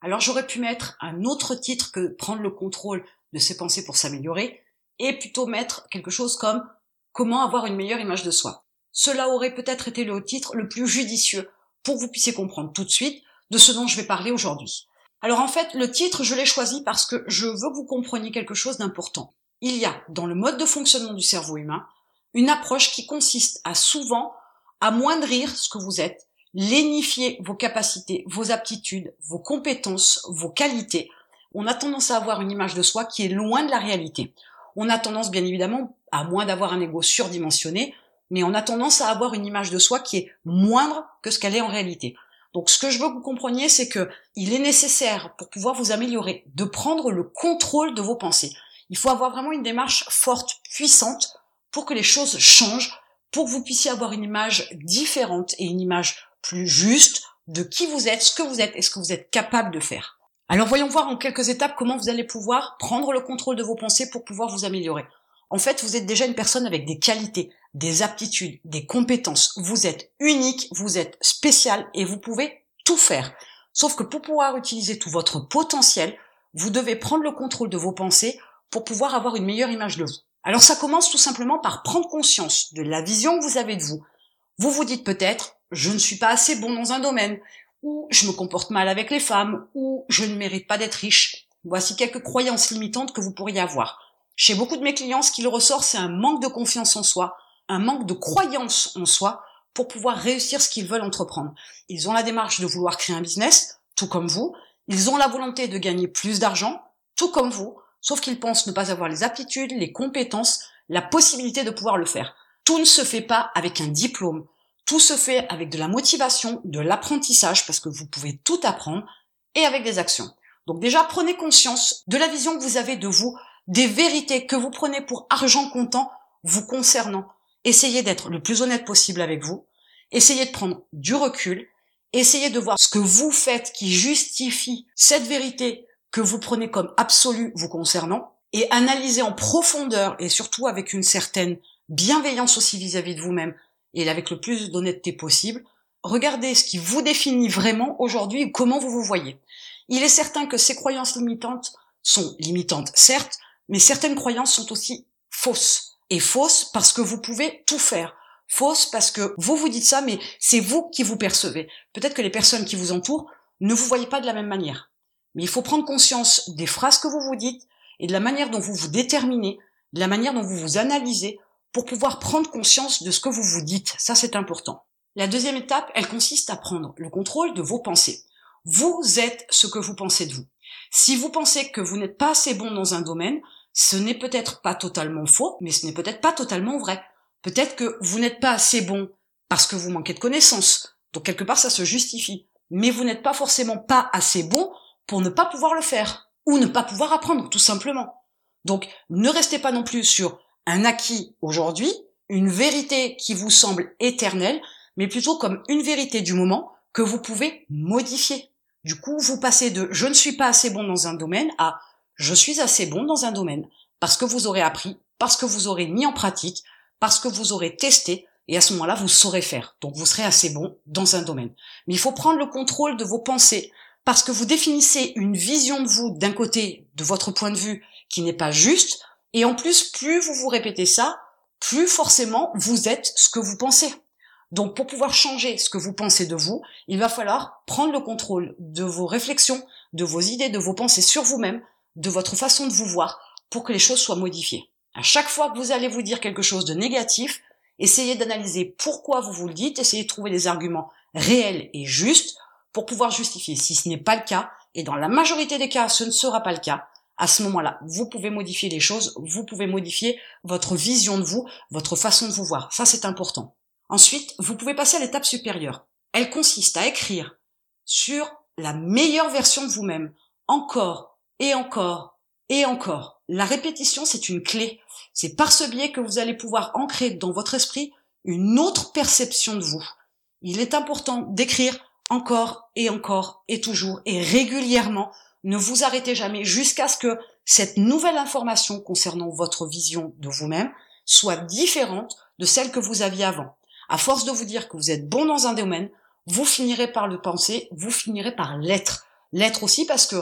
Alors j'aurais pu mettre un autre titre que prendre le contrôle de ses pensées pour s'améliorer, et plutôt mettre quelque chose comme comment avoir une meilleure image de soi. Cela aurait peut-être été le titre le plus judicieux pour que vous puissiez comprendre tout de suite de ce dont je vais parler aujourd'hui. Alors en fait, le titre, je l'ai choisi parce que je veux que vous compreniez quelque chose d'important. Il y a, dans le mode de fonctionnement du cerveau humain, une approche qui consiste à souvent amoindrir ce que vous êtes, lénifier vos capacités, vos aptitudes, vos compétences, vos qualités. On a tendance à avoir une image de soi qui est loin de la réalité. On a tendance, bien évidemment, à moins d'avoir un ego surdimensionné, mais on a tendance à avoir une image de soi qui est moindre que ce qu'elle est en réalité. Donc ce que je veux que vous compreniez, c'est que il est nécessaire pour pouvoir vous améliorer de prendre le contrôle de vos pensées. Il faut avoir vraiment une démarche forte, puissante, pour que les choses changent, pour que vous puissiez avoir une image différente et une image plus juste de qui vous êtes, ce que vous êtes et ce que vous êtes capable de faire. Alors voyons voir en quelques étapes comment vous allez pouvoir prendre le contrôle de vos pensées pour pouvoir vous améliorer. En fait, vous êtes déjà une personne avec des qualités, des aptitudes, des compétences. Vous êtes unique, vous êtes spécial et vous pouvez tout faire. Sauf que pour pouvoir utiliser tout votre potentiel, vous devez prendre le contrôle de vos pensées pour pouvoir avoir une meilleure image de vous. Alors ça commence tout simplement par prendre conscience de la vision que vous avez de vous. Vous vous dites peut-être, je ne suis pas assez bon dans un domaine, ou je me comporte mal avec les femmes, ou je ne mérite pas d'être riche. Voici quelques croyances limitantes que vous pourriez avoir. Chez beaucoup de mes clients, ce qu'il ressort, c'est un manque de confiance en soi, un manque de croyance en soi pour pouvoir réussir ce qu'ils veulent entreprendre. Ils ont la démarche de vouloir créer un business, tout comme vous. Ils ont la volonté de gagner plus d'argent, tout comme vous, sauf qu'ils pensent ne pas avoir les aptitudes, les compétences, la possibilité de pouvoir le faire. Tout ne se fait pas avec un diplôme. Tout se fait avec de la motivation, de l'apprentissage, parce que vous pouvez tout apprendre, et avec des actions. Donc déjà, prenez conscience de la vision que vous avez de vous des vérités que vous prenez pour argent comptant vous concernant. Essayez d'être le plus honnête possible avec vous. Essayez de prendre du recul. Essayez de voir ce que vous faites qui justifie cette vérité que vous prenez comme absolue vous concernant et analysez en profondeur et surtout avec une certaine bienveillance aussi vis-à-vis de vous-même et avec le plus d'honnêteté possible. Regardez ce qui vous définit vraiment aujourd'hui comment vous vous voyez. Il est certain que ces croyances limitantes sont limitantes, certes, mais certaines croyances sont aussi fausses. Et fausses parce que vous pouvez tout faire. Fausses parce que vous vous dites ça, mais c'est vous qui vous percevez. Peut-être que les personnes qui vous entourent ne vous voyez pas de la même manière. Mais il faut prendre conscience des phrases que vous vous dites et de la manière dont vous vous déterminez, de la manière dont vous vous analysez pour pouvoir prendre conscience de ce que vous vous dites. Ça, c'est important. La deuxième étape, elle consiste à prendre le contrôle de vos pensées. Vous êtes ce que vous pensez de vous. Si vous pensez que vous n'êtes pas assez bon dans un domaine, ce n'est peut-être pas totalement faux, mais ce n'est peut-être pas totalement vrai. Peut-être que vous n'êtes pas assez bon parce que vous manquez de connaissances. Donc quelque part, ça se justifie. Mais vous n'êtes pas forcément pas assez bon pour ne pas pouvoir le faire. Ou ne pas pouvoir apprendre, tout simplement. Donc ne restez pas non plus sur un acquis aujourd'hui, une vérité qui vous semble éternelle, mais plutôt comme une vérité du moment que vous pouvez modifier. Du coup, vous passez de je ne suis pas assez bon dans un domaine à je suis assez bon dans un domaine, parce que vous aurez appris, parce que vous aurez mis en pratique, parce que vous aurez testé, et à ce moment-là, vous saurez faire. Donc vous serez assez bon dans un domaine. Mais il faut prendre le contrôle de vos pensées, parce que vous définissez une vision de vous d'un côté, de votre point de vue, qui n'est pas juste, et en plus, plus vous vous répétez ça, plus forcément vous êtes ce que vous pensez. Donc pour pouvoir changer ce que vous pensez de vous, il va falloir prendre le contrôle de vos réflexions, de vos idées, de vos pensées sur vous-même, de votre façon de vous voir pour que les choses soient modifiées. À chaque fois que vous allez vous dire quelque chose de négatif, essayez d'analyser pourquoi vous vous le dites, essayez de trouver des arguments réels et justes pour pouvoir justifier. Si ce n'est pas le cas, et dans la majorité des cas ce ne sera pas le cas, à ce moment-là, vous pouvez modifier les choses, vous pouvez modifier votre vision de vous, votre façon de vous voir. Ça, c'est important. Ensuite, vous pouvez passer à l'étape supérieure. Elle consiste à écrire sur la meilleure version de vous-même, encore et encore, et encore. La répétition, c'est une clé. C'est par ce biais que vous allez pouvoir ancrer dans votre esprit une autre perception de vous. Il est important d'écrire encore et encore et toujours et régulièrement. Ne vous arrêtez jamais jusqu'à ce que cette nouvelle information concernant votre vision de vous-même soit différente de celle que vous aviez avant. À force de vous dire que vous êtes bon dans un domaine, vous finirez par le penser, vous finirez par l'être. L'être aussi parce que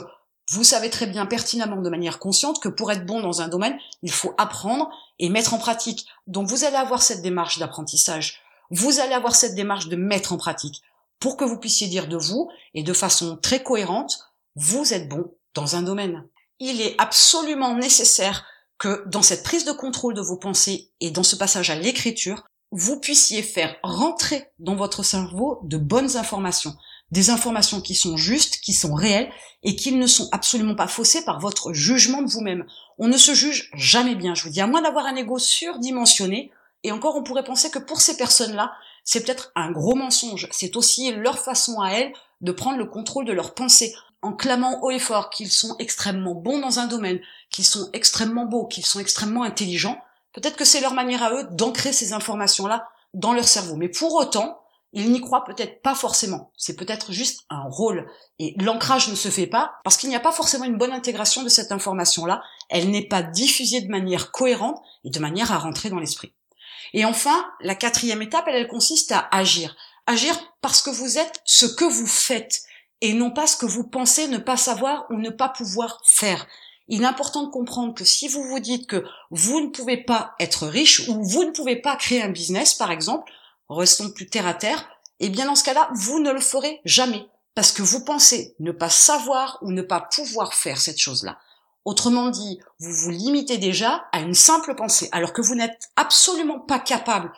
vous savez très bien pertinemment de manière consciente que pour être bon dans un domaine, il faut apprendre et mettre en pratique. Donc vous allez avoir cette démarche d'apprentissage. Vous allez avoir cette démarche de mettre en pratique pour que vous puissiez dire de vous et de façon très cohérente, vous êtes bon dans un domaine. Il est absolument nécessaire que dans cette prise de contrôle de vos pensées et dans ce passage à l'écriture, vous puissiez faire rentrer dans votre cerveau de bonnes informations, des informations qui sont justes, qui sont réelles et qui ne sont absolument pas faussées par votre jugement de vous-même. On ne se juge jamais bien, je vous dis, à moins d'avoir un ego surdimensionné. Et encore, on pourrait penser que pour ces personnes-là, c'est peut-être un gros mensonge. C'est aussi leur façon à elles de prendre le contrôle de leurs pensées en clamant haut et fort qu'ils sont extrêmement bons dans un domaine, qu'ils sont extrêmement beaux, qu'ils sont extrêmement intelligents. Peut-être que c'est leur manière à eux d'ancrer ces informations-là dans leur cerveau. Mais pour autant, ils n'y croient peut-être pas forcément. C'est peut-être juste un rôle. Et l'ancrage ne se fait pas parce qu'il n'y a pas forcément une bonne intégration de cette information-là. Elle n'est pas diffusée de manière cohérente et de manière à rentrer dans l'esprit. Et enfin, la quatrième étape, elle, elle consiste à agir. Agir parce que vous êtes ce que vous faites et non pas ce que vous pensez ne pas savoir ou ne pas pouvoir faire. Il est important de comprendre que si vous vous dites que vous ne pouvez pas être riche ou vous ne pouvez pas créer un business, par exemple, restons plus terre à terre, eh bien dans ce cas-là, vous ne le ferez jamais parce que vous pensez ne pas savoir ou ne pas pouvoir faire cette chose-là. Autrement dit, vous vous limitez déjà à une simple pensée, alors que vous n'êtes absolument pas capable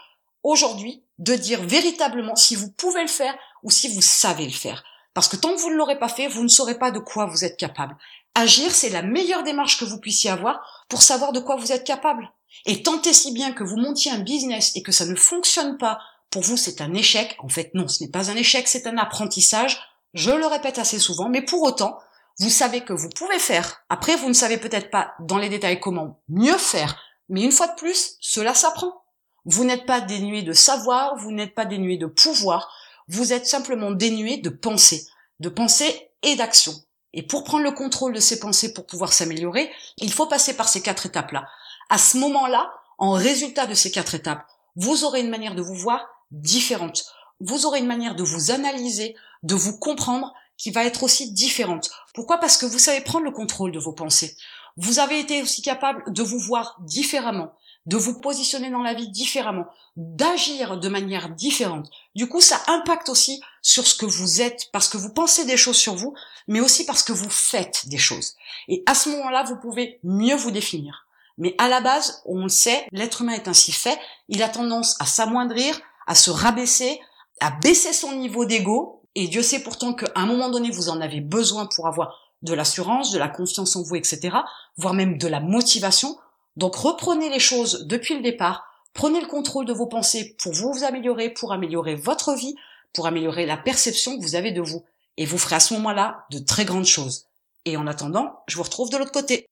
aujourd'hui de dire véritablement si vous pouvez le faire ou si vous savez le faire. Parce que tant que vous ne l'aurez pas fait, vous ne saurez pas de quoi vous êtes capable. Agir, c'est la meilleure démarche que vous puissiez avoir pour savoir de quoi vous êtes capable. Et tentez si bien que vous montiez un business et que ça ne fonctionne pas, pour vous c'est un échec. En fait non, ce n'est pas un échec, c'est un apprentissage. Je le répète assez souvent, mais pour autant, vous savez que vous pouvez faire. Après, vous ne savez peut-être pas dans les détails comment mieux faire, mais une fois de plus, cela s'apprend. Vous n'êtes pas dénué de savoir, vous n'êtes pas dénué de pouvoir, vous êtes simplement dénué de pensée, de pensée et d'action. Et pour prendre le contrôle de ces pensées pour pouvoir s'améliorer, il faut passer par ces quatre étapes-là. À ce moment-là, en résultat de ces quatre étapes, vous aurez une manière de vous voir différente. Vous aurez une manière de vous analyser, de vous comprendre qui va être aussi différente. Pourquoi? Parce que vous savez prendre le contrôle de vos pensées. Vous avez été aussi capable de vous voir différemment, de vous positionner dans la vie différemment, d'agir de manière différente. Du coup, ça impacte aussi sur ce que vous êtes, parce que vous pensez des choses sur vous, mais aussi parce que vous faites des choses. Et à ce moment-là, vous pouvez mieux vous définir. Mais à la base, on le sait, l'être humain est ainsi fait, il a tendance à s'amoindrir, à se rabaisser, à baisser son niveau d'ego, et Dieu sait pourtant qu'à un moment donné, vous en avez besoin pour avoir de l'assurance, de la confiance en vous, etc., voire même de la motivation donc reprenez les choses depuis le départ, prenez le contrôle de vos pensées pour vous améliorer, pour améliorer votre vie, pour améliorer la perception que vous avez de vous. Et vous ferez à ce moment-là de très grandes choses. Et en attendant, je vous retrouve de l'autre côté.